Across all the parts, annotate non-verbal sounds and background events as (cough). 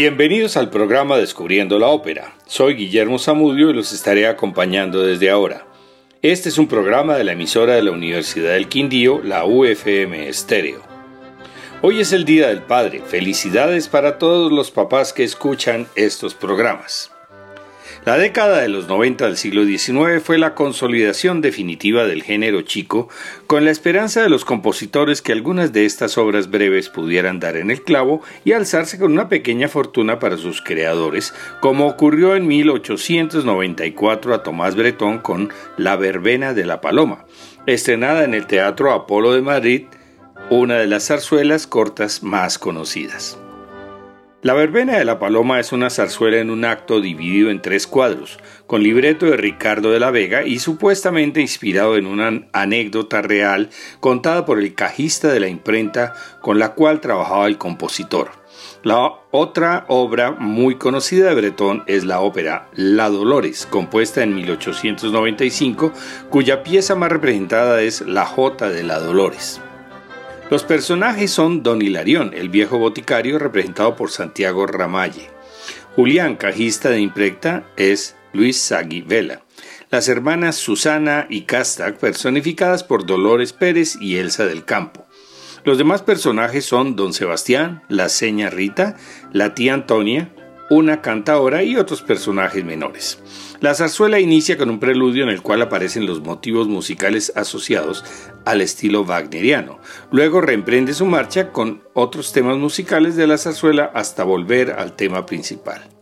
Bienvenidos al programa Descubriendo la Ópera. Soy Guillermo Zamudio y los estaré acompañando desde ahora. Este es un programa de la emisora de la Universidad del Quindío, la UFM Estéreo. Hoy es el Día del Padre. Felicidades para todos los papás que escuchan estos programas. La década de los 90 del siglo XIX fue la consolidación definitiva del género chico, con la esperanza de los compositores que algunas de estas obras breves pudieran dar en el clavo y alzarse con una pequeña fortuna para sus creadores, como ocurrió en 1894 a Tomás Bretón con La verbena de la paloma, estrenada en el Teatro Apolo de Madrid, una de las zarzuelas cortas más conocidas. La verbena de la paloma es una zarzuela en un acto dividido en tres cuadros, con libreto de Ricardo de la Vega y supuestamente inspirado en una anécdota real contada por el cajista de la imprenta con la cual trabajaba el compositor. La otra obra muy conocida de Bretón es la ópera La Dolores, compuesta en 1895, cuya pieza más representada es La Jota de la Dolores. Los personajes son Don Hilarión, el viejo boticario representado por Santiago Ramalle. Julián, cajista de imprenta, es Luis Sagui Vela. Las hermanas Susana y Castac, personificadas por Dolores Pérez y Elsa del Campo. Los demás personajes son Don Sebastián, la seña Rita, la tía Antonia, una cantadora y otros personajes menores. La zarzuela inicia con un preludio en el cual aparecen los motivos musicales asociados al estilo wagneriano. Luego reemprende su marcha con otros temas musicales de la zarzuela hasta volver al tema principal.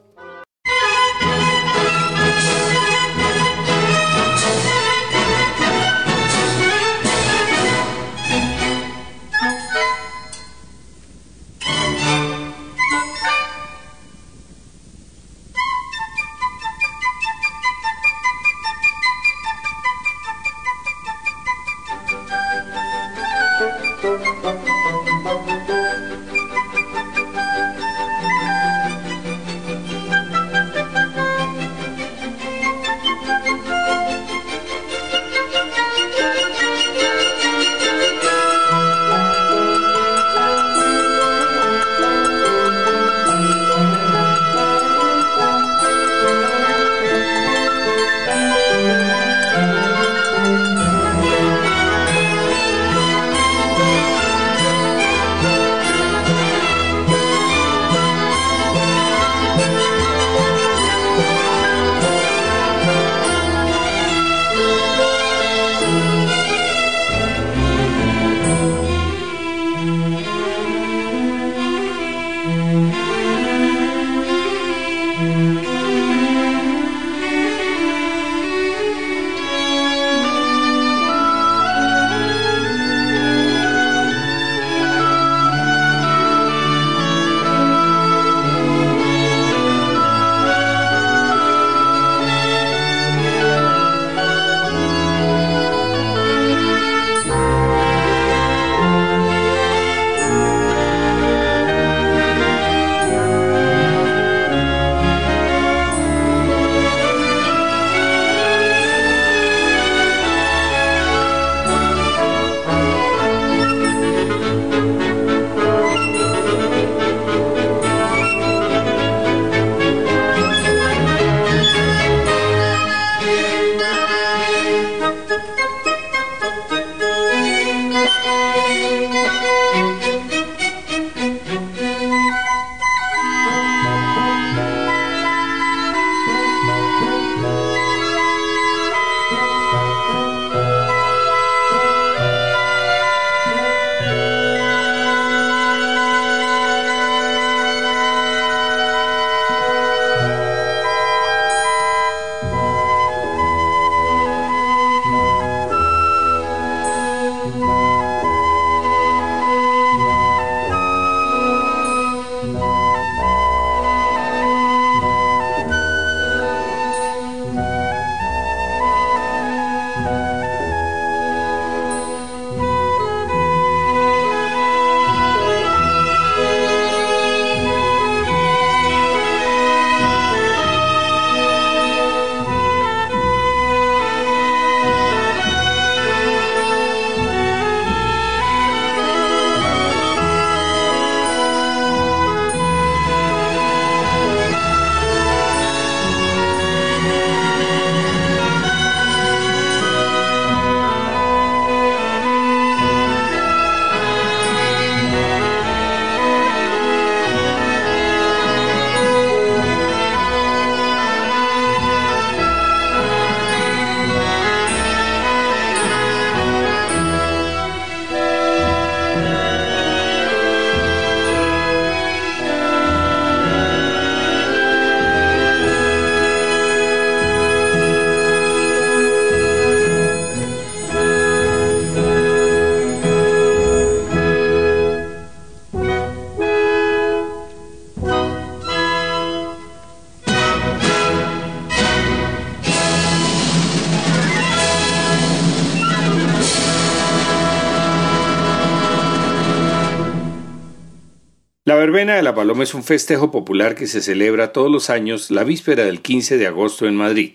Verbena de la Paloma es un festejo popular que se celebra todos los años la víspera del 15 de agosto en Madrid.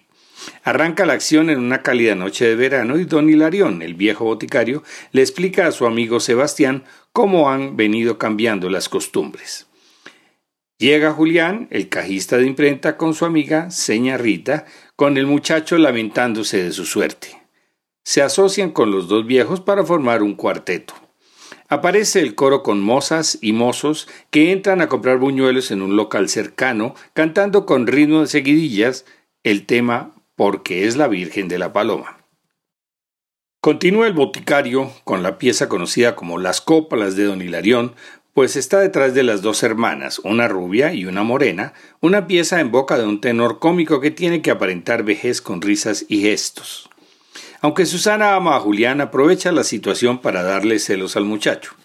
Arranca la acción en una cálida noche de verano y don Hilarión, el viejo boticario, le explica a su amigo Sebastián cómo han venido cambiando las costumbres. Llega Julián, el cajista de imprenta, con su amiga, seña Rita, con el muchacho lamentándose de su suerte. Se asocian con los dos viejos para formar un cuarteto. Aparece el coro con mozas y mozos que entran a comprar buñuelos en un local cercano, cantando con ritmo de seguidillas el tema Porque es la Virgen de la Paloma. Continúa el boticario con la pieza conocida como Las cópalas de Don Hilarión, pues está detrás de las dos hermanas, una rubia y una morena, una pieza en boca de un tenor cómico que tiene que aparentar vejez con risas y gestos. Aunque Susana ama a Julián, aprovecha la situación para darle celos al muchacho.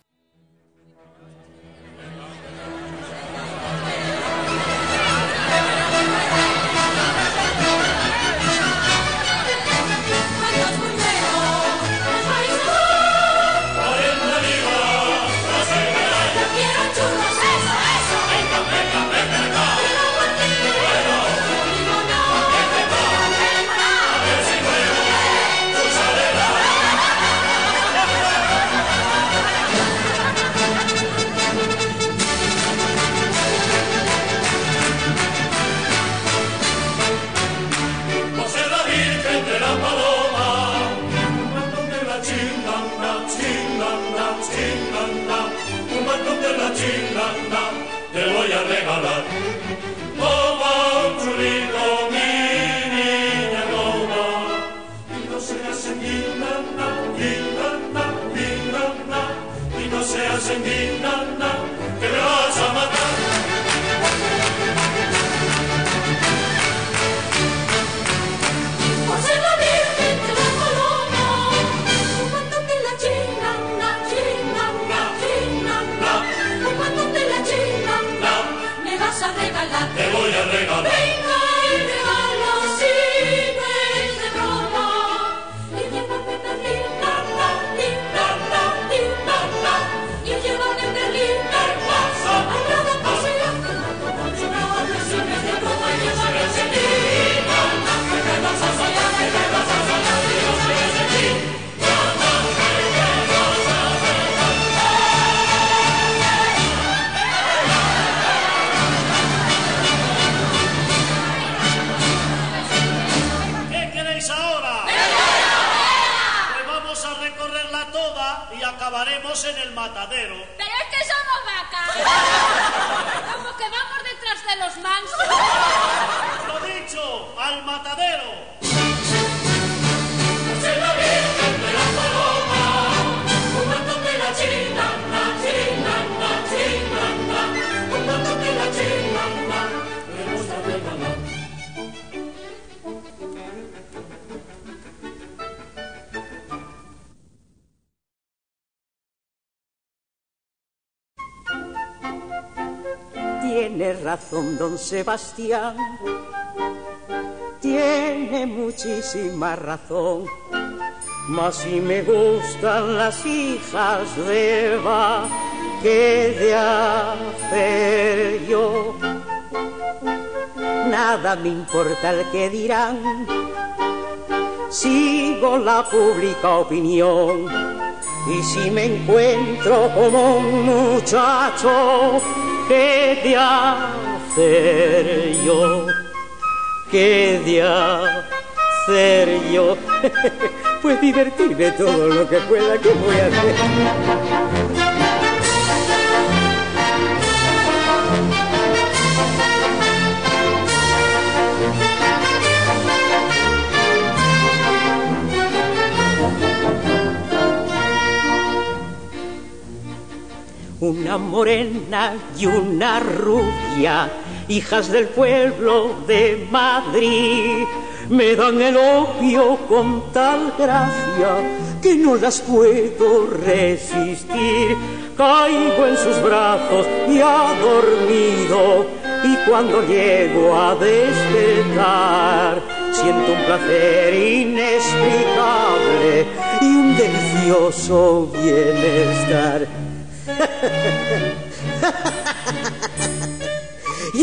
Tiene razón don Sebastián, tiene muchísima razón. Mas si me gustan las hijas de Eva, ¿qué de hacer yo? Nada me importa el que dirán, sigo la pública opinión. Y si me encuentro como un muchacho ¿Qué de hacer yo? ¿Qué de hacer yo? (laughs) pues divertirme todo lo que pueda, ¿qué voy a hacer? Una morena y una rubia, hijas del pueblo de Madrid. Me dan el opio con tal gracia que no las puedo resistir. Caigo en sus brazos y ha dormido y cuando llego a despertar siento un placer inexplicable y un delicioso bienestar. Ha!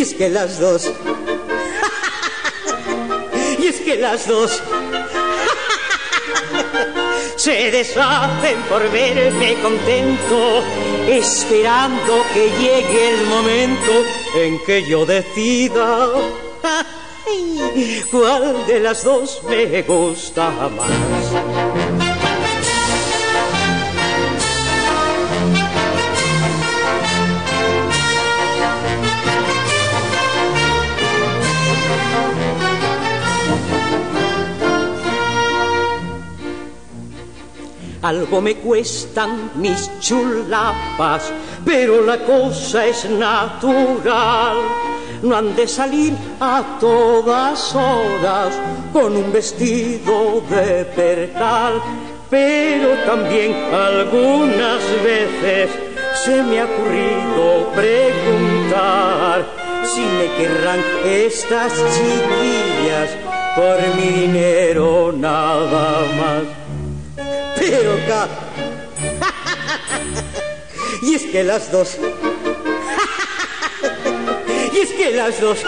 es que las dos, y es que las dos se deshacen por verme contento, esperando que llegue el momento en que yo decida cuál de las dos me gusta más. Algo me cuestan mis chulapas, pero la cosa es natural. No han de salir a todas horas con un vestido de percal, pero también algunas veces se me ha ocurrido preguntar si me querrán estas chiquillas por mi dinero nada más pero y es que las dos. y es que las dos.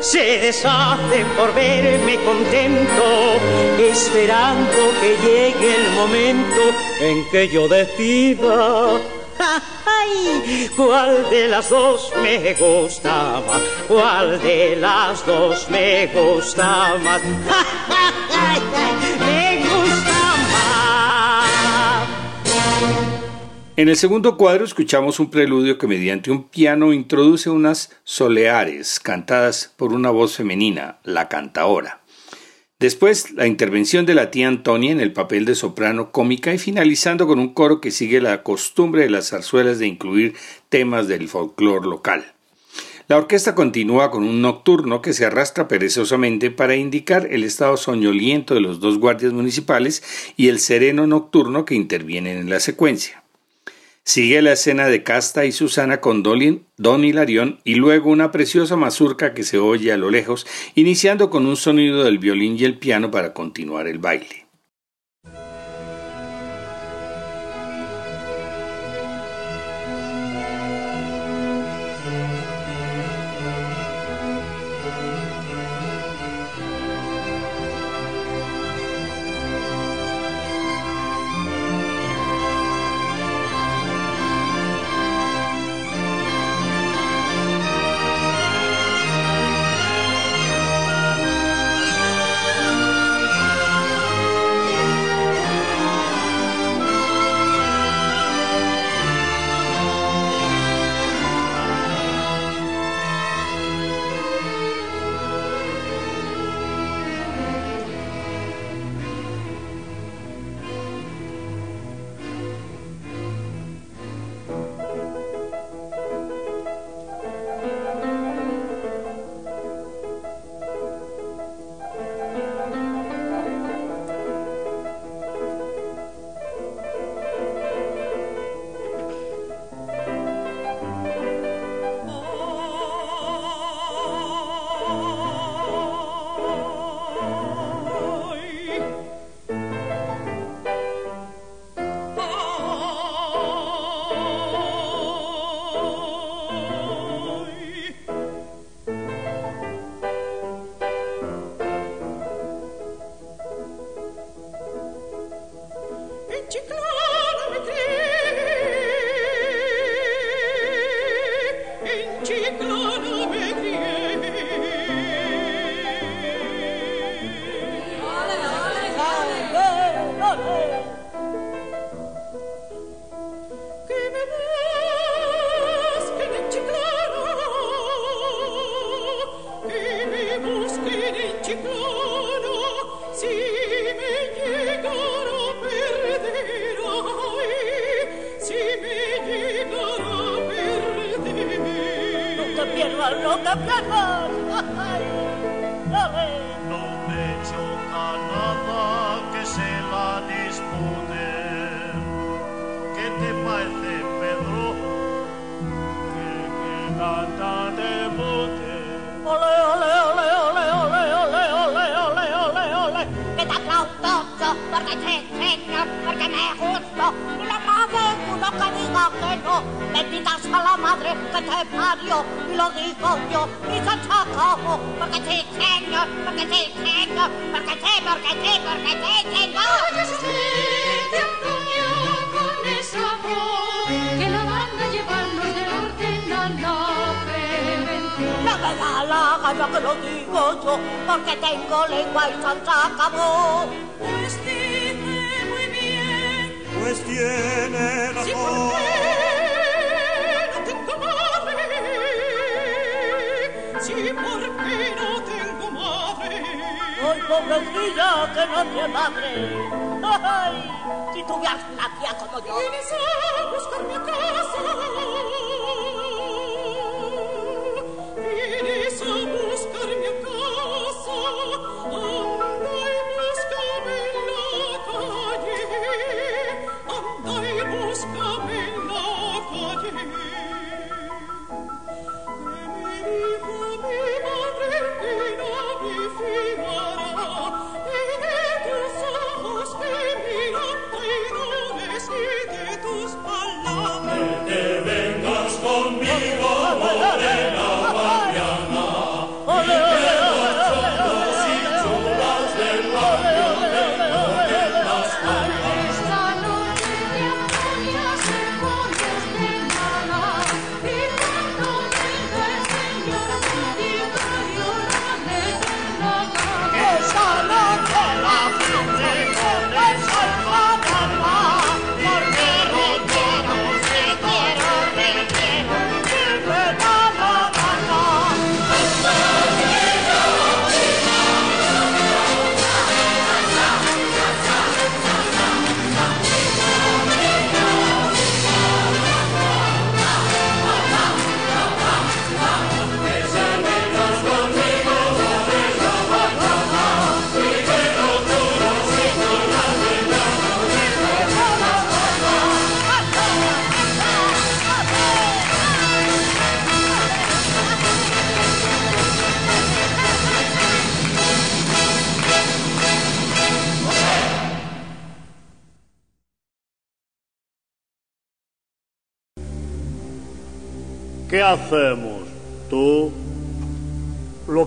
se deshacen por verme contento, esperando que llegue el momento en que yo decida. ¿Cuál de las dos me gusta más? ¿Cuál de las dos me gusta más? En el segundo cuadro escuchamos un preludio que mediante un piano introduce unas soleares cantadas por una voz femenina, la cantaora. Después, la intervención de la tía Antonia en el papel de soprano cómica y finalizando con un coro que sigue la costumbre de las zarzuelas de incluir temas del folclore local. La orquesta continúa con un nocturno que se arrastra perezosamente para indicar el estado soñoliento de los dos guardias municipales y el sereno nocturno que intervienen en la secuencia. Sigue la escena de Casta y Susana con Don Hilarión y luego una preciosa mazurca que se oye a lo lejos, iniciando con un sonido del violín y el piano para continuar el baile.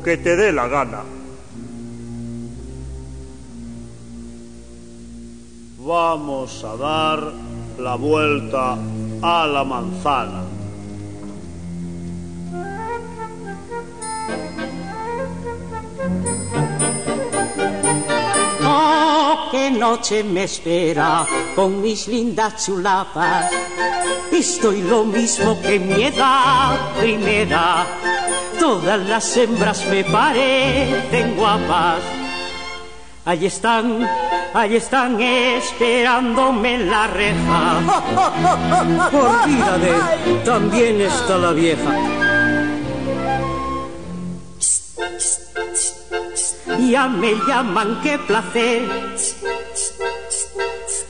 Que te dé la gana. Vamos a dar la vuelta a la manzana. Oh, qué noche me espera con mis lindas chulapas. Estoy lo mismo que mi edad primera. Todas las hembras me parecen guapas. Allí están, allí están esperándome en la reja. Olvídate, también está la vieja. Ya me llaman, qué placer.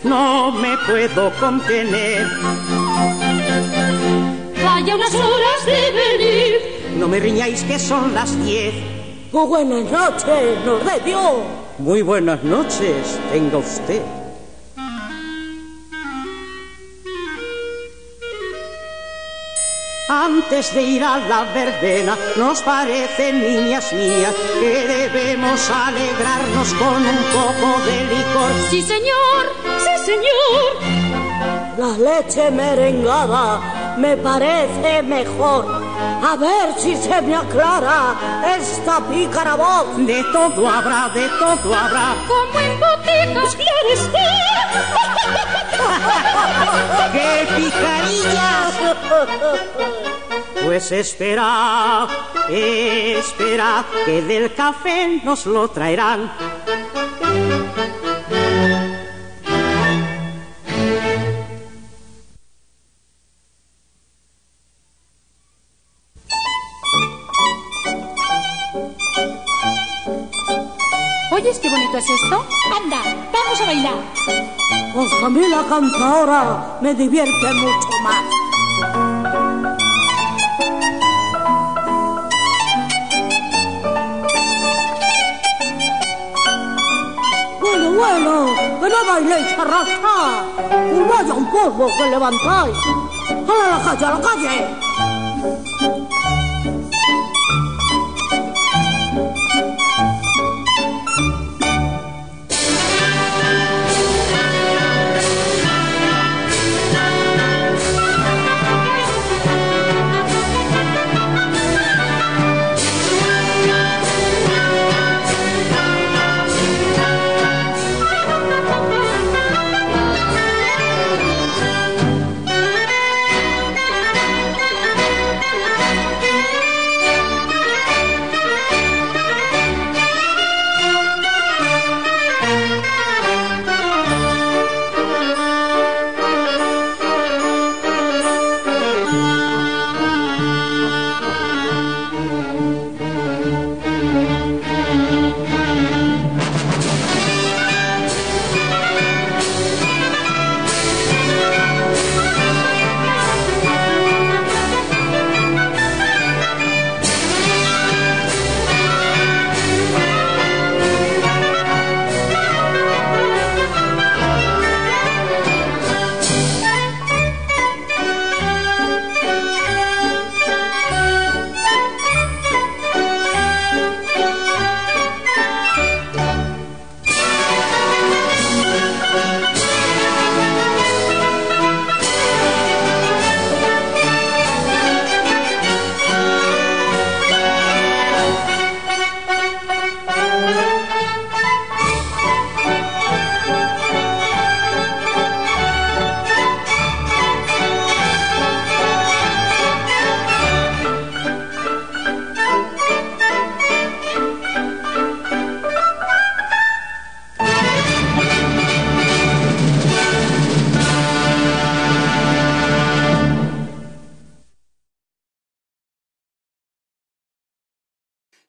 No me puedo contener. Vaya unas horas de venir. No me riñáis que son las diez. Oh, buenas noches, nos debió. Muy buenas noches, tenga usted. Antes de ir a la verbena, nos parece, niñas mías, que debemos alegrarnos con un poco de licor. Sí, señor, sí, señor. La leche merengada me parece mejor. A ver si se me aclara esta pícara voz. De todo habrá, de todo habrá. Como en boticas, está. (laughs) ¡Qué picarillas! Pues espera, espera, que del café nos lo traerán. Bonito es esto? Anda, vamos a bailar. Con Camila Cantora me divierte mucho más. Bueno, bueno, que no bailéis arrastrar. Y vaya un polvo que levantáis. ¡A la calle, a la calle!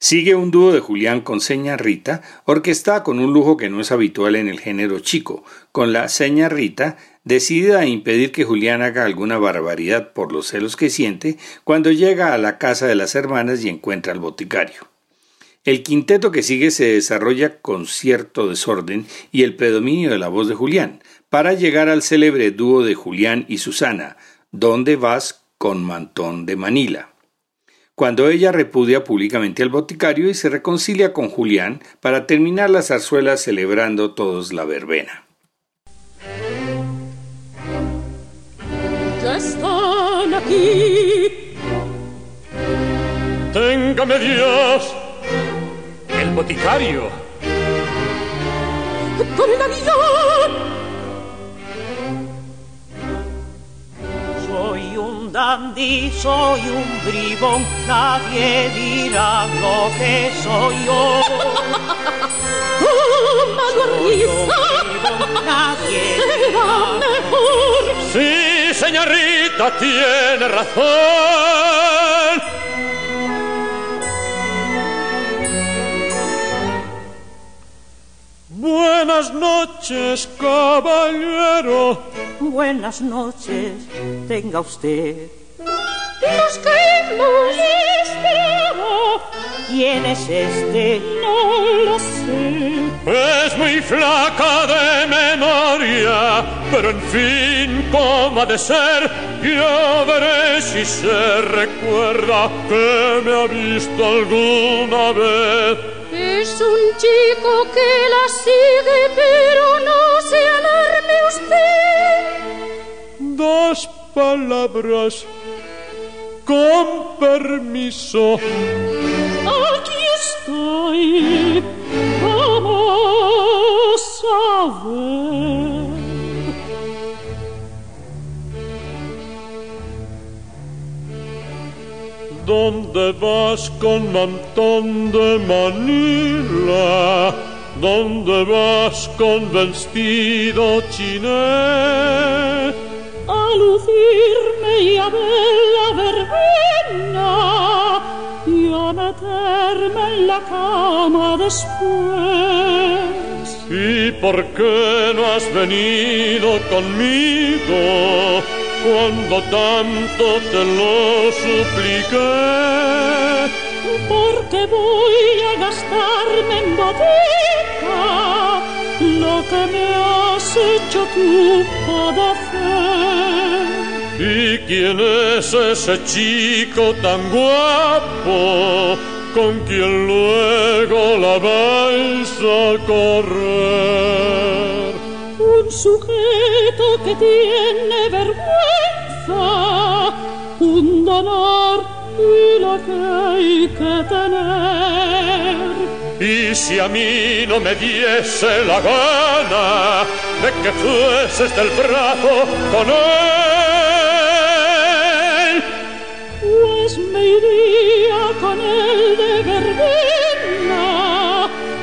Sigue un dúo de Julián con Seña Rita, orquestada con un lujo que no es habitual en el género chico, con la Seña Rita decidida a impedir que Julián haga alguna barbaridad por los celos que siente cuando llega a la casa de las hermanas y encuentra al boticario. El quinteto que sigue se desarrolla con cierto desorden y el predominio de la voz de Julián, para llegar al célebre dúo de Julián y Susana, ¿Dónde vas con Mantón de Manila? Cuando ella repudia públicamente al boticario y se reconcilia con Julián para terminar la zarzuela celebrando todos la verbena. Ya están aquí. Téngame Dios, el boticario. Con el. Dandy, soy un bribón, nadie dirá lo que soy yo. (laughs) Oh. Nadie dirá mejor. Sí, señorita, tiene razón. Buenas noches, caballero. Buenas noches, tenga usted. Nos que hemos estado, ¿Quién es este? no lo sé. Es muy flaca de memoria, pero en fin, ¿cómo ha de ser? Ya veré si se recuerda que me ha visto alguna vez. Un chico que la sigue, pero no se alarme usted. Dos palabras, con permiso. Aquí estoy. Vamos a ver. ¿Dónde vas con mantón de Manila? ¿Dónde vas con vestido chiné? A lucirme y a ver la verbena y a meterme en la cama después. ¿Y por qué no has venido conmigo cuando tanto te lo supliqué? Porque voy a gastarme en botica lo que me has hecho tú para hacer. ¿Y quién es ese chico tan guapo con quien luego la vais a correr? Un sujeto que tiene vergüenza, un dolor y lo que hay que tener. Y si a mí no me diese la gana de que fueses del brazo con él, Pues me iría con él de verbena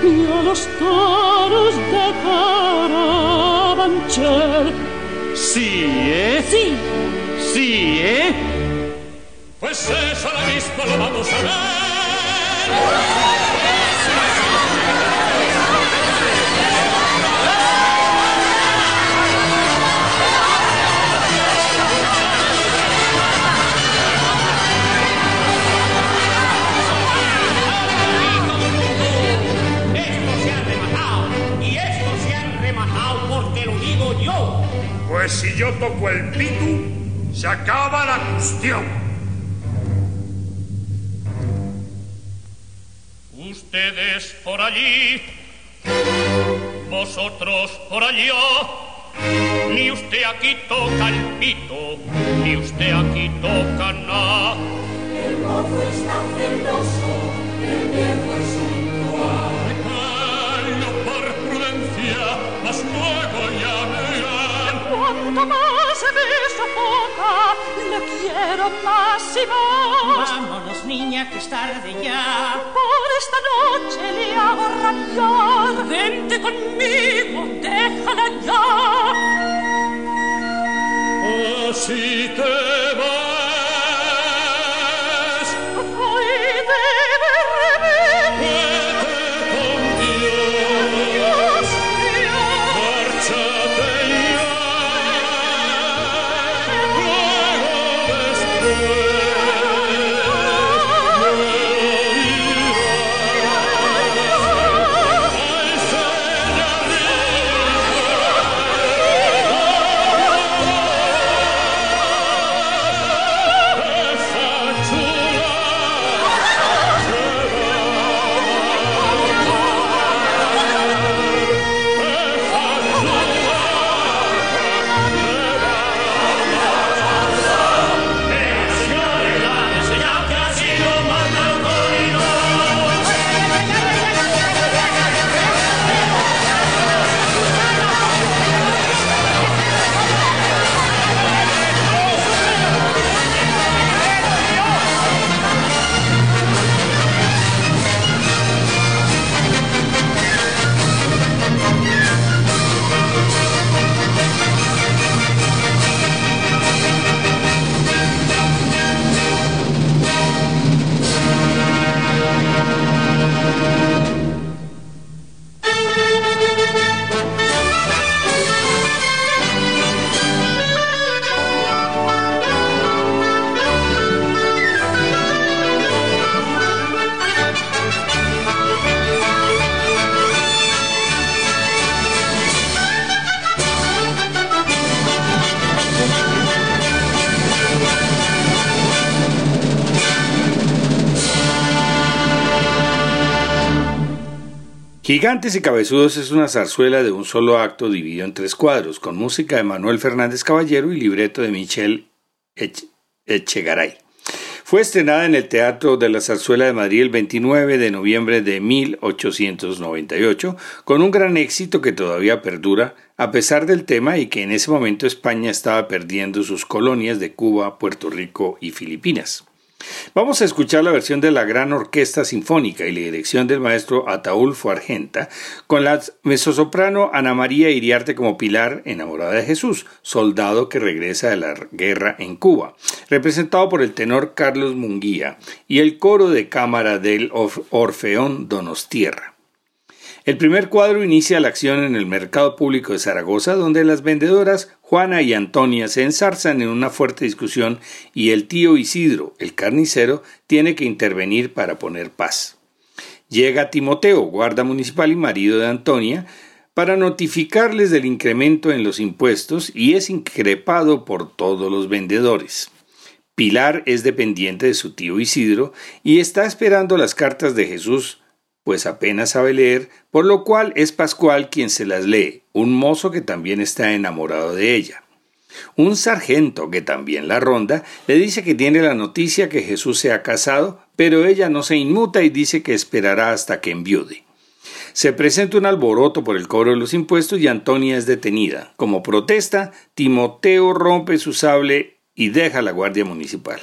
y a los de Carabanchel. sí, ¿eh? Sí, Sí, ¿eh? Pues eso ahora mismo lo vamos a ver. Pues si yo toco el pitu, se acaba la cuestión. Ustedes por allí, vosotros por allá. Ni usted aquí toca el pito, ni usted aquí toca nada. Recaño cuanto más me sofoca, le quiero más y más. Vámonos, niña, que es tarde ya. Por esta noche le hago rabiar. Vente conmigo, déjala ya. Así te vas. Gigantes y Cabezudos es una zarzuela de un solo acto dividido en tres cuadros, con música de Manuel Fernández Caballero y libreto de Michel Ech- Echegaray. Fue estrenada en el Teatro de la Zarzuela de Madrid el 29 de noviembre de 1898, con un gran éxito que todavía perdura, a pesar del tema y que en ese momento España estaba perdiendo sus colonias de Cuba, Puerto Rico y Filipinas. Vamos a escuchar la versión de la Gran Orquesta Sinfónica y la dirección del maestro Ataulfo Argenta, con la mezzosoprano Ana María Iriarte como Pilar, enamorada de Jesús, soldado que regresa de la guerra en Cuba, representado por el tenor Carlos Munguía y el coro de cámara del Orf- Orfeón Donostierra. El primer cuadro inicia la acción en el mercado público de Zaragoza, donde las vendedoras Juana y Antonia se ensarzan en una fuerte discusión y el tío Isidro, el carnicero, tiene que intervenir para poner paz. Llega Timoteo, guarda municipal y marido de Antonia, para notificarles del incremento en los impuestos y es increpado por todos los vendedores. Pilar es dependiente de su tío Isidro y está esperando las cartas de Jesús, pues apenas sabe leer, por lo cual es Pascual quien se las lee, un mozo que también está enamorado de ella. Un sargento que también la ronda le dice que tiene la noticia que Jesús se ha casado, pero ella no se inmuta y dice que esperará hasta que enviude. Se presenta un alboroto por el cobro de los impuestos y Antonia es detenida. Como protesta, Timoteo rompe su sable y deja la Guardia Municipal.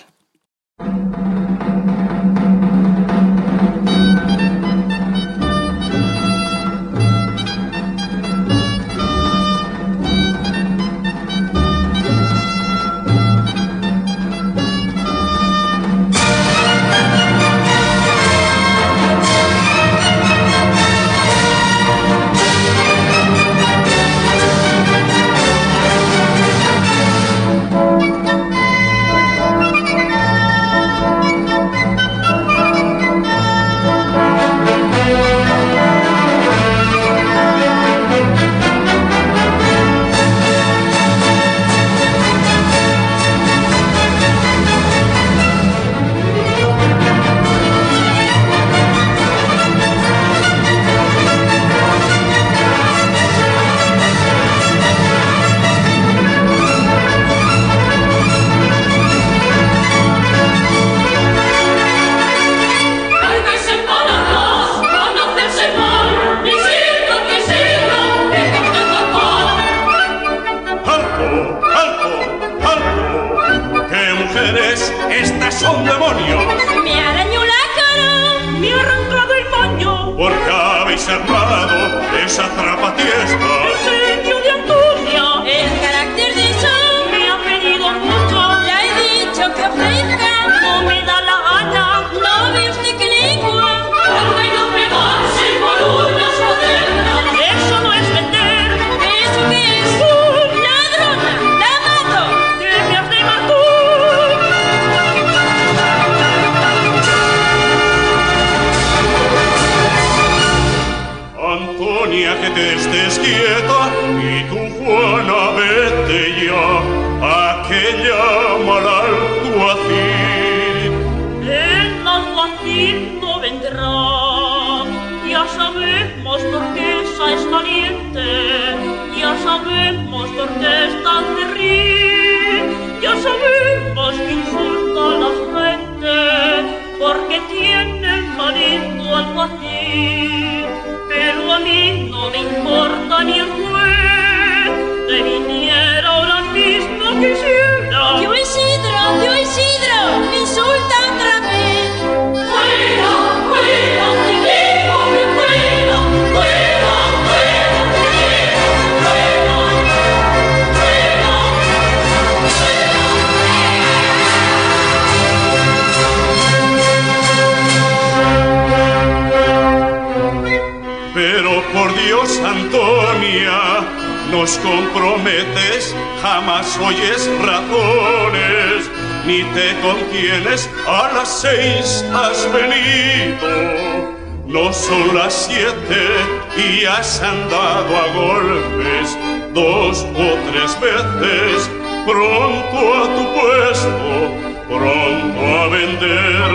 Comprometes, jamás oyes razones, ni te contienes, a las seis has venido. No son las siete y has andado a golpes dos o tres veces, pronto a tu puesto, pronto a vender.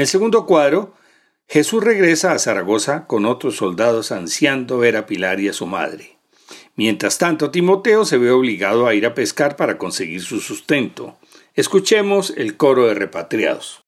En el segundo cuadro, Jesús regresa a Zaragoza con otros soldados ansiando ver a Pilar y a su madre. Mientras tanto, Timoteo se ve obligado a ir a pescar para conseguir su sustento. Escuchemos el coro de repatriados.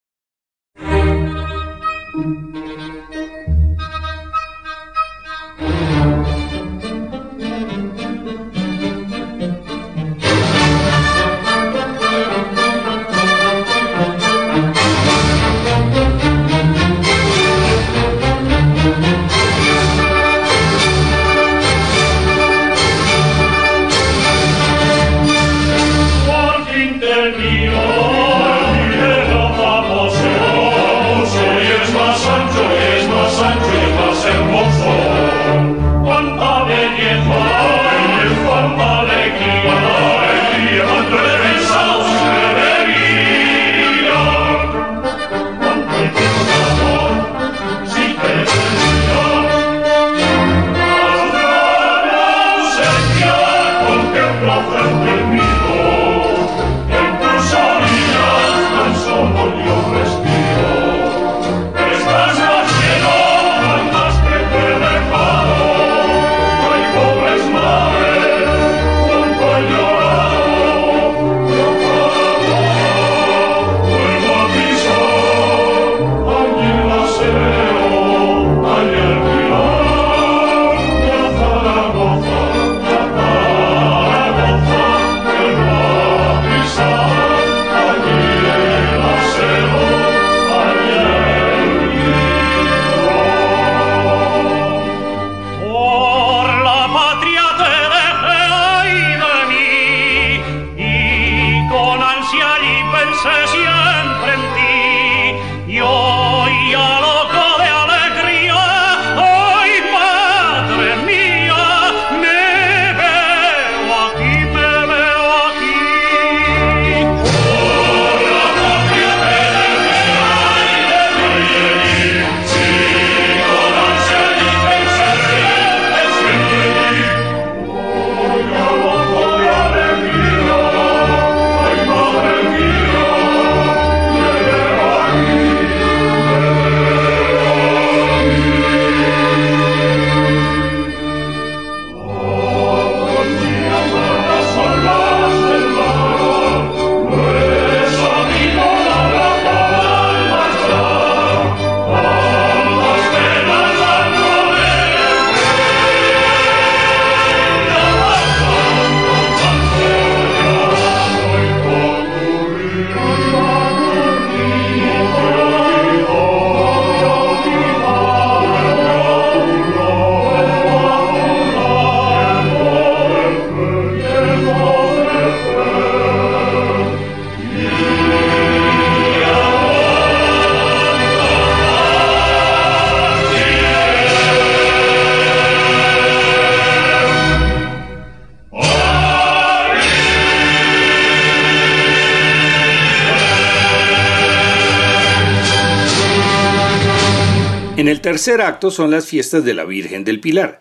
Tercer acto son las fiestas de la Virgen del Pilar.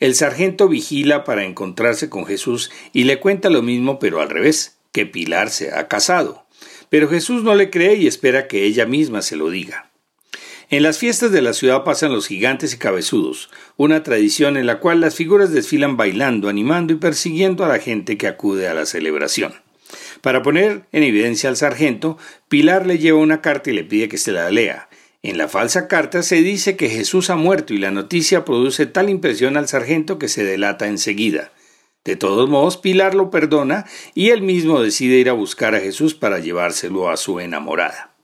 El sargento vigila para encontrarse con Jesús y le cuenta lo mismo pero al revés, que Pilar se ha casado. Pero Jesús no le cree y espera que ella misma se lo diga. En las fiestas de la ciudad pasan los gigantes y cabezudos, una tradición en la cual las figuras desfilan bailando, animando y persiguiendo a la gente que acude a la celebración. Para poner en evidencia al sargento, Pilar le lleva una carta y le pide que se la lea. En la falsa carta se dice que Jesús ha muerto y la noticia produce tal impresión al sargento que se delata enseguida. De todos modos, Pilar lo perdona y él mismo decide ir a buscar a Jesús para llevárselo a su enamorada.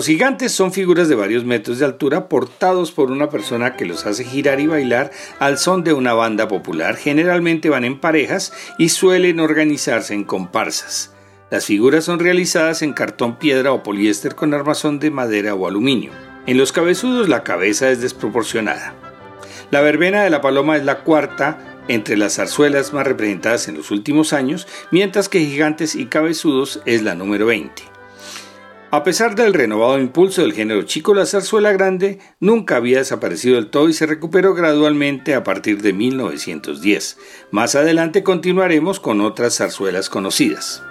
Los gigantes son figuras de varios metros de altura portados por una persona que los hace girar y bailar al son de una banda popular. Generalmente van en parejas y suelen organizarse en comparsas. Las figuras son realizadas en cartón piedra o poliéster con armazón de madera o aluminio. En los cabezudos la cabeza es desproporcionada. La verbena de la paloma es la cuarta entre las zarzuelas más representadas en los últimos años, mientras que Gigantes y Cabezudos es la número 20. A pesar del renovado impulso del género chico, la zarzuela grande nunca había desaparecido del todo y se recuperó gradualmente a partir de 1910. Más adelante continuaremos con otras zarzuelas conocidas.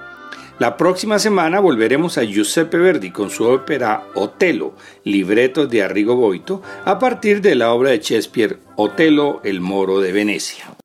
La próxima semana volveremos a Giuseppe Verdi con su ópera Otelo, libreto de Arrigo Boito, a partir de la obra de Shakespeare Otelo, el moro de Venecia.